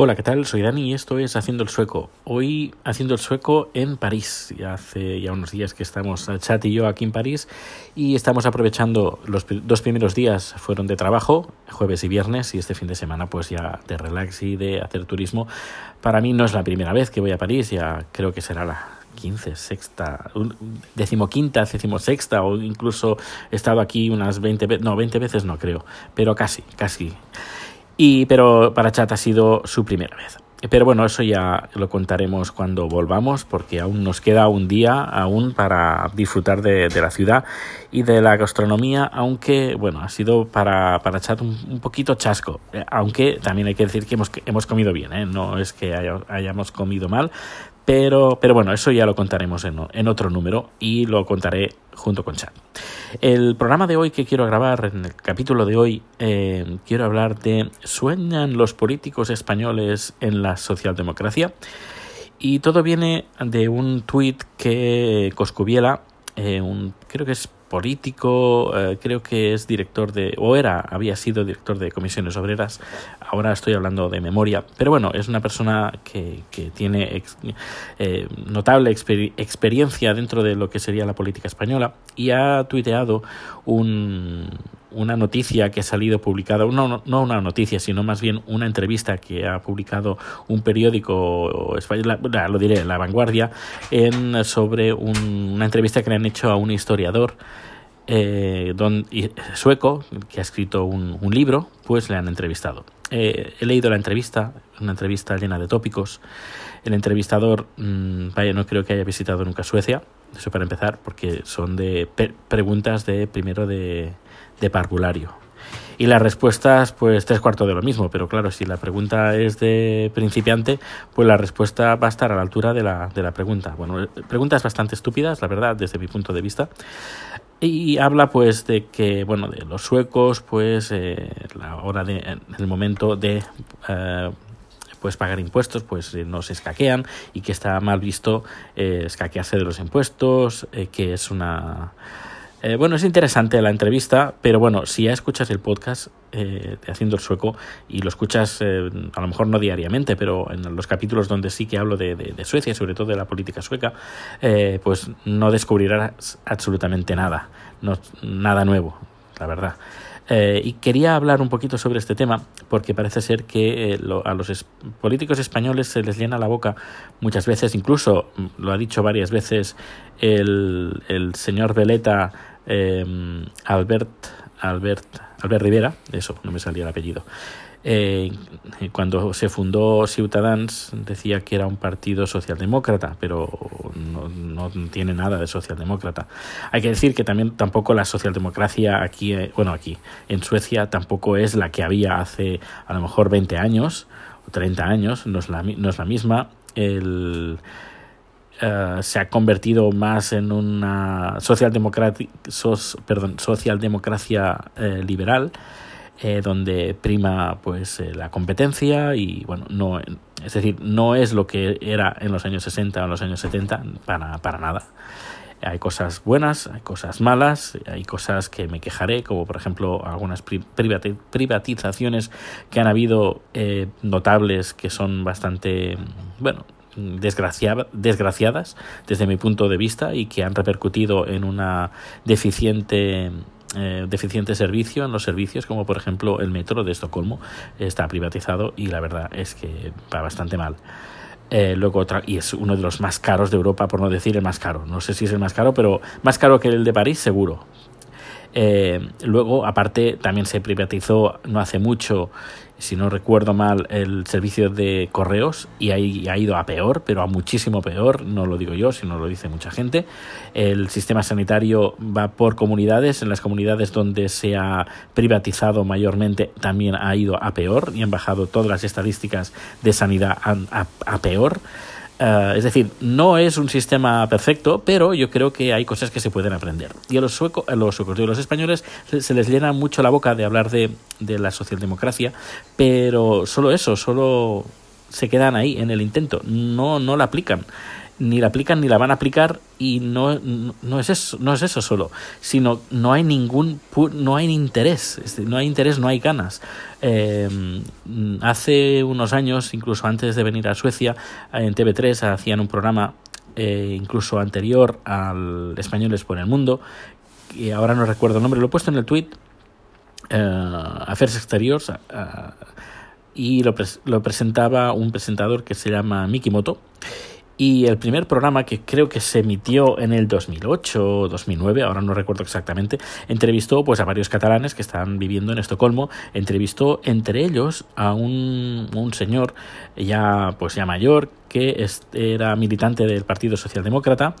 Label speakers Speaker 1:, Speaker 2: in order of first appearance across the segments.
Speaker 1: Hola, ¿qué tal? Soy Dani y esto es Haciendo el Sueco. Hoy Haciendo el Sueco en París. Ya hace ya unos días que estamos, Chat y yo, aquí en París y estamos aprovechando los dos primeros días fueron de trabajo, jueves y viernes, y este fin de semana pues ya de relax y de hacer turismo. Para mí no es la primera vez que voy a París, ya creo que será la 15, sexta, decimoquinta, decimosexta o incluso he estado aquí unas 20 veces, no, 20 veces no creo, pero casi, casi. Y, pero para Chat ha sido su primera vez. Pero bueno, eso ya lo contaremos cuando volvamos, porque aún nos queda un día aún para disfrutar de, la ciudad y de la gastronomía, aunque bueno, ha sido para, para Chat un, poquito chasco, eh, aunque también hay que decir que hemos, hemos comido bien, ¿eh? no es que hayamos comido mal, pero, pero bueno, eso ya lo contaremos en, otro número y lo contaré junto con Chad. El programa de hoy que quiero grabar, en el capítulo de hoy, eh, quiero hablar de ¿Sueñan los políticos españoles en la socialdemocracia? Y todo viene de un tuit que Coscubiela, eh, un, creo que es político, eh, creo que es director de, o era, había sido director de comisiones obreras, ahora estoy hablando de memoria, pero bueno, es una persona que, que tiene eh, notable experiencia dentro de lo que sería la política española y ha tuiteado un, una noticia que ha salido publicada, no, no una noticia, sino más bien una entrevista que ha publicado un periódico español, lo diré, La Vanguardia, en, sobre una entrevista que le han hecho a un historiador eh, don, sueco que ha escrito un, libro, pues le han entrevistado. Eh, he leído la entrevista, una entrevista llena de tópicos. El entrevistador, mm, vaya, no creo que haya visitado nunca Suecia, eso para empezar, porque son de preguntas de primero de, de parvulario. Y las respuestas, pues tres cuartos de lo mismo, pero claro, si la pregunta es de principiante, pues la respuesta va a estar a la altura de la, de la pregunta. Bueno, preguntas bastante estúpidas, la verdad, desde mi punto de vista. Y habla pues de que, bueno, de los suecos, pues eh, la hora de, en el momento de... Eh, pues pagar impuestos pues eh, no se escaquean y que está mal visto eh, escaquearse de los impuestos eh, que es una eh, bueno, es interesante la entrevista, pero bueno, si ya escuchas el podcast eh, de Haciendo el Sueco y lo escuchas eh, a lo mejor no diariamente, pero en los capítulos donde sí que hablo de, de, de Suecia, sobre todo de la política sueca, pues no descubrirás absolutamente nada, no, nada nuevo, la verdad. Eh, y quería hablar un poquito sobre este tema porque parece ser que eh, a los políticos españoles se les llena la boca muchas veces, incluso mm, lo ha dicho varias veces el, señor Veleta eh, Albert, Albert, Albert Rivera, eso, no me salía el apellido. Eh, cuando se fundó Ciutadans decía que era un partido socialdemócrata, pero no, tiene nada de socialdemócrata. Hay que decir que también tampoco la socialdemocracia aquí, eh, bueno, aquí en Suecia tampoco es la que había hace a lo mejor 20 años o 30 años, no es la, no es la misma. El, Uh, se ha convertido más en una socialdemocracia, perdón, socialdemocracia eh, liberal eh, donde prima pues eh, la competencia y bueno no es decir no es lo que era en los años 60 o en los años 70 para, para nada. Hay cosas buenas, hay cosas malas, hay cosas que me quejaré, como por ejemplo algunas privatizaciones que han habido eh, notables que son bastante, bueno, desgraciadas desde mi punto de vista y que han repercutido en una deficiente eh, deficiente servicio en los servicios, como por ejemplo el metro de Estocolmo está privatizado y la verdad es que va bastante mal. Eh, luego otra, y es uno de los más caros de Europa, por no decir el más caro. No sé si es el más caro, pero más caro que el de París, seguro. Eh, luego, aparte, también se privatizó no hace mucho si no recuerdo mal, el servicio de correos y ahí ha ido a peor, pero a muchísimo peor, no lo digo yo, sino lo dice mucha gente. El sistema sanitario va por comunidades, en las comunidades donde se ha privatizado mayormente también ha ido a peor y han bajado todas las estadísticas de sanidad a, a peor. Uh, es decir, no es un sistema perfecto, pero yo creo que hay cosas que se pueden aprender. Y a los suecos, a los suecos, a los españoles se, se, les llena mucho la boca de hablar de, de la socialdemocracia, pero solo eso, solo se quedan ahí en el intento, no, no la aplican. Ni la aplican ni la van a aplicar y no, no, es eso no es eso solo sino no hay ningún no hay interés no hay interés no hay ganas. Eh, hace unos años incluso antes de venir a Suecia en TV3 hacían un programa eh, incluso anterior al Españoles por el Mundo y ahora no recuerdo el nombre lo he puesto en el tweet eh, Affairs Exteriors y lo, lo presentaba un presentador que se llama Mikimoto y el primer programa, que creo que se emitió en el 2008 o 2009, ahora no recuerdo exactamente, entrevistó pues, a varios catalanes que estaban viviendo en Estocolmo. Entrevistó entre ellos a un, un señor ya, pues, ya mayor que era militante del Partido Socialdemócrata,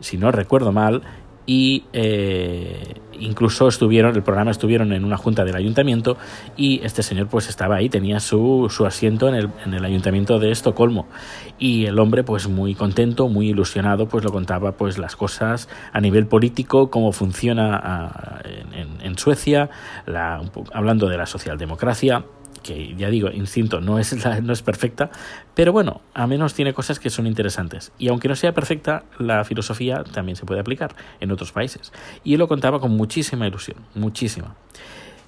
Speaker 1: si no recuerdo mal, y eh, incluso estuvieron, el programa estuvieron en una junta del ayuntamiento y este señor pues estaba ahí, tenía su, su asiento en el, en el ayuntamiento de Estocolmo. Y el hombre pues muy contento, muy ilusionado pues lo contaba pues las cosas a nivel político, cómo funciona a, en, en, Suecia, la, hablando de la socialdemocracia que ya digo, instinto no es, no es perfecta, pero bueno, a menos tiene cosas que son interesantes. Y aunque no sea perfecta, la filosofía también se puede aplicar en otros países. Y él lo contaba con muchísima ilusión, muchísima.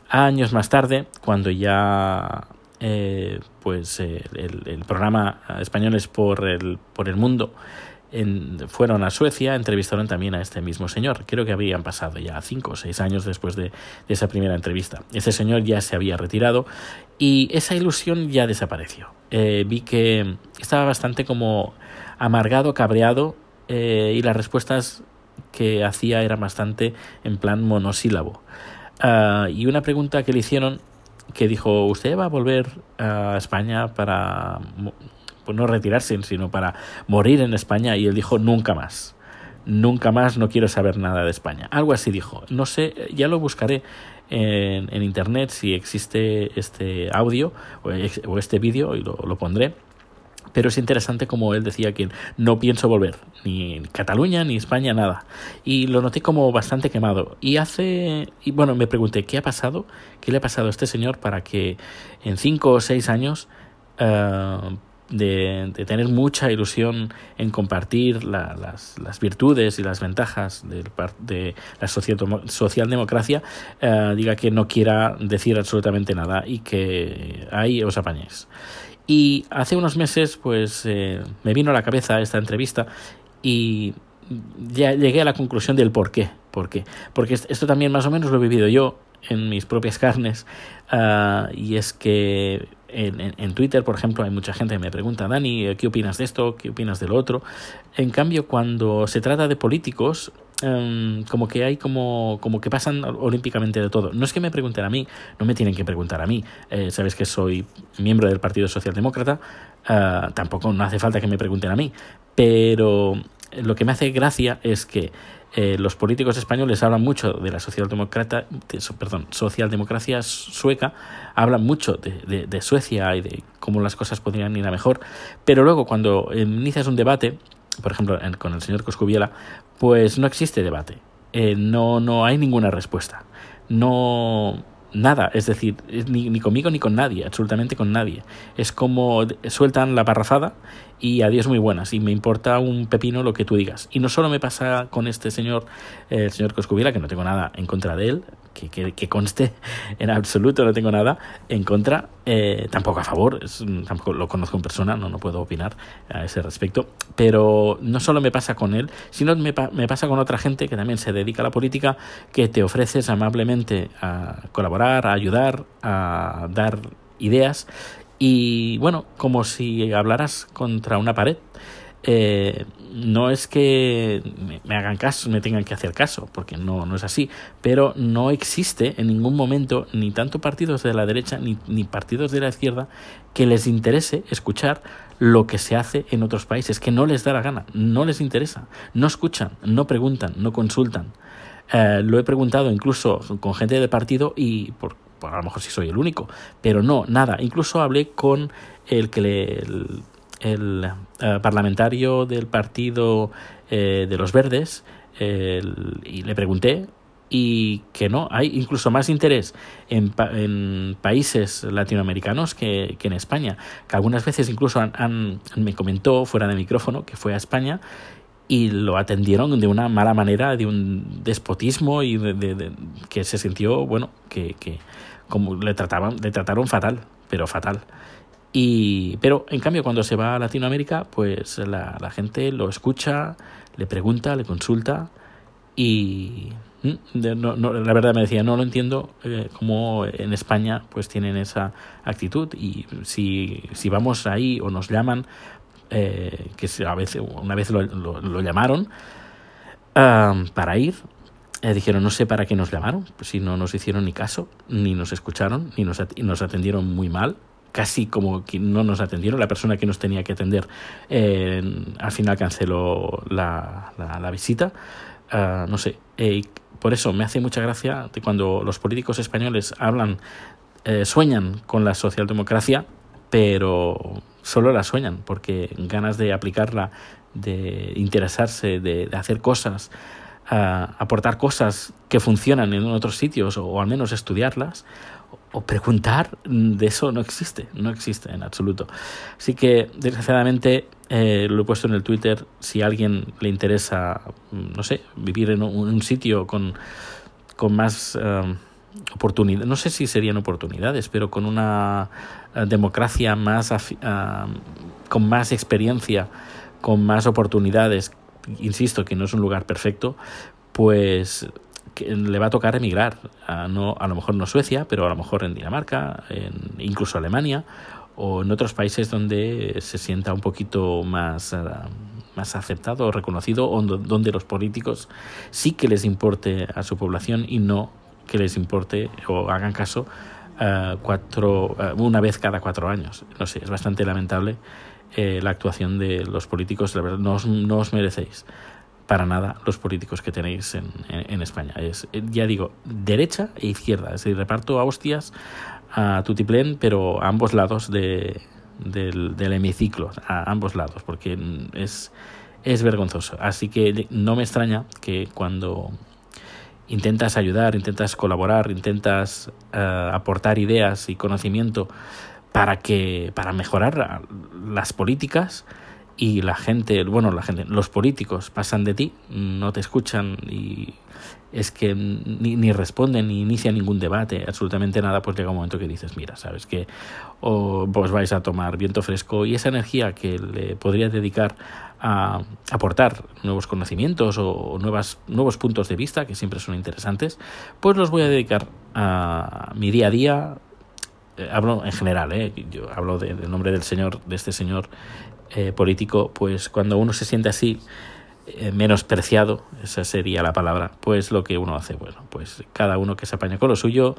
Speaker 1: Años más tarde, cuando ya eh, pues eh, el, el, programa Españoles por el, por el Mundo fueron a Suecia, entrevistaron también a este mismo señor. Creo que habían pasado ya cinco o seis años después de, esa primera entrevista. Ese señor ya se había retirado y esa ilusión ya desapareció. Eh, vi que estaba bastante como amargado, cabreado eh, y las respuestas que hacía eran bastante en plan monosílabo. Ah, y una pregunta que le hicieron que dijo, ¿usted va a volver a España para pues no retirarse, sino para morir en España. Y él dijo, nunca más. Nunca más no quiero saber nada de España. Algo así dijo. No sé, ya lo buscaré en, en internet si existe este audio o, este vídeo y lo, lo pondré pero es interesante como él decía que no pienso volver, ni Cataluña, ni España, nada. Y lo noté como bastante quemado. Y hace, y bueno, me pregunté, ¿qué ha pasado? ¿Qué le ha pasado a este señor para que en cinco o seis años uh, de, tener mucha ilusión en compartir las, virtudes y las ventajas de la socialdemocracia, eh, diga que no quiera decir absolutamente nada y que ahí os apañéis. Y hace unos meses, pues eh, me vino a la cabeza esta entrevista y ya llegué a la conclusión del por qué. ¿Por qué? Porque esto también más o menos lo he vivido yo en mis propias carnes uh, y es que en, Twitter, por ejemplo, hay mucha gente que me pregunta, Dani, ¿qué opinas de esto? ¿Qué opinas de lo otro? En cambio, cuando se trata de políticos, um, como que hay como, como que pasan olímpicamente de todo. No es que me pregunten a mí, no me tienen que preguntar a mí. Eh, Sabes que soy miembro del Partido Socialdemócrata, uh, tampoco no hace falta que me pregunten a mí. Pero lo que me hace gracia es que eh, los políticos españoles hablan mucho de la socialdemocrata, perdón, socialdemocracia sueca, hablan mucho de, de, Suecia y de cómo las cosas podrían ir a mejor, pero luego cuando inicias un debate, por ejemplo con el señor Coscubiela, pues no existe debate, eh, no, no hay ninguna respuesta, no nada, es decir, ni, ni, conmigo ni con nadie, absolutamente con nadie. Es como sueltan la parrafada y adiós muy buenas, y me importa un pepino lo que tú digas. Y no solo me pasa con este señor, el señor Coscubiela, que no tengo nada en contra de él, que, que, que conste en absoluto no tengo nada en contra, eh, tampoco a favor, es, tampoco lo conozco en persona, no, no puedo opinar a ese respecto, pero no solo me pasa con él, sino me, me pasa con otra gente que también se dedica a la política, que te ofreces amablemente a colaborar, a ayudar, a dar ideas y bueno, como si hablaras contra una pared. Eh, no es que me hagan caso, me tengan que hacer caso, porque no, no es así, pero no existe en ningún momento ni tanto partidos de la derecha ni, ni partidos de la izquierda que les interese escuchar lo que se hace en otros países, que no les da la gana, no les interesa, no escuchan, no preguntan, no consultan. Eh, lo he preguntado incluso con gente de partido y por, a lo mejor sí soy el único, pero no, nada. Incluso hablé con el que el, eh, parlamentario del partido eh, de los Verdes y le pregunté y que no, hay incluso más interés en, en países latinoamericanos que, que, en España, que algunas veces incluso han, me comentó fuera de micrófono que fue a España y lo atendieron de una mala manera, de un despotismo y de, que se sintió, bueno, que como le trataban, le trataron fatal, pero fatal. Y, pero en cambio cuando se va a Latinoamérica, pues la, la gente lo escucha, le pregunta, le consulta y no, no, la verdad me decía, no lo entiendo eh, cómo en España pues tienen esa actitud y si, si vamos ahí o nos llaman, eh, que a veces, una vez lo, lo, llamaron para ir, eh, dijeron, no sé para qué nos llamaron, pues si no nos hicieron ni caso, ni nos escucharon, ni nos, nos atendieron muy mal, casi como que no nos atendieron. La persona que nos tenía que atender al final canceló la, la, visita. Ah, no sé, por eso me hace mucha gracia cuando los políticos españoles hablan, eh, sueñan con la socialdemocracia, pero solo la sueñan, porque ganas de aplicarla, de interesarse, de, hacer cosas, aportar cosas que funcionan en otros sitios o al menos estudiarlas, o preguntar, de eso no existe, no existe en absoluto. Así que, desgraciadamente, eh, lo he puesto en el Twitter, si a alguien le interesa, no sé, vivir en un, sitio con, con más um, oportunidades, no sé si serían oportunidades, pero con una uh, democracia más, con más experiencia, con más oportunidades, insisto que no es un lugar perfecto, pues le va a tocar emigrar, a, no, a lo mejor no Suecia, pero a lo mejor en Dinamarca, en, incluso Alemania o en otros países donde se sienta un poquito más, uh, más aceptado o reconocido, o donde los políticos sí que les importe a su población y no que les importe o hagan caso uh, cuatro, uh, una vez cada cuatro años. No sé, es bastante lamentable eh, la actuación de los políticos, la verdad, no os, no os merecéis para nada los políticos que tenéis en, en, España. Es, ya digo, derecha e izquierda. Es decir, reparto a hostias a tutiplén, pero a ambos lados de, del, del, hemiciclo, a ambos lados, porque es, es vergonzoso. Así que no me extraña que cuando intentas ayudar, intentas colaborar, intentas uh, aportar ideas y conocimiento para que para mejorar las políticas, y la gente, bueno, la gente, los políticos pasan de ti, no te escuchan y es que ni, ni responden ni inician ningún debate, absolutamente nada, pues llega un momento que dices, mira, sabes que o vos vais a tomar viento fresco y esa energía que le podría dedicar a aportar nuevos conocimientos o nuevas, nuevos puntos de vista que siempre son interesantes, pues los voy a dedicar a mi día a día, eh, hablo en general, ¿eh? yo hablo del nombre del señor, de este señor eh, político, pues cuando uno se siente así, eh, menospreciado, esa sería la palabra, pues lo que uno hace, bueno, pues cada uno que se apaña con lo suyo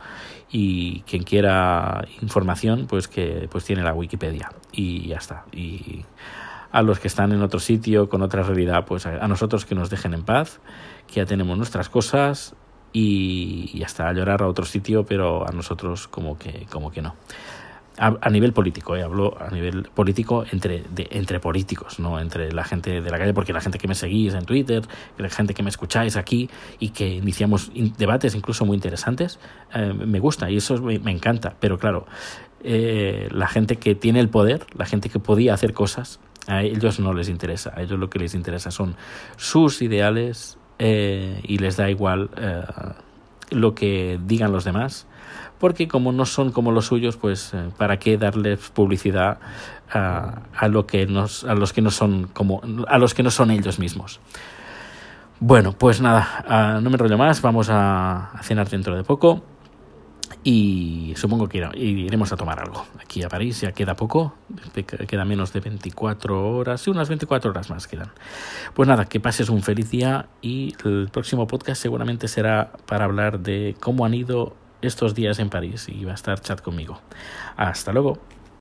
Speaker 1: y quien quiera información, pues que pues tiene la Wikipedia y ya está. Y a los que están en otro sitio, con otra realidad, pues a, nosotros que nos dejen en paz, que ya tenemos nuestras cosas y, hasta llorar a otro sitio, pero a nosotros como que, como que no. A, nivel político, eh, hablo a nivel político entre, de, entre políticos, no entre la gente de la calle, porque la gente que me seguís en Twitter, la gente que me escucháis aquí y que iniciamos debates incluso muy interesantes, eh, me gusta y eso me, encanta, pero claro, eh, la gente que tiene el poder, la gente que podía hacer cosas, a ellos no les interesa, a ellos lo que les interesa son sus ideales y les da igual lo que digan los demás porque como no son como los suyos, pues eh, para qué darles publicidad a, lo que nos, a los que no son como a los que no son ellos mismos. Bueno, pues nada, uh, no me enrollo más, vamos a, cenar dentro de poco y supongo que iremos a tomar algo. Aquí a París ya queda poco, queda menos de 24 horas, sí, unas 24 horas más quedan. Pues nada, que pases un feliz día y el próximo podcast seguramente será para hablar de cómo han ido estos días en París y va a estar chat conmigo. Hasta luego.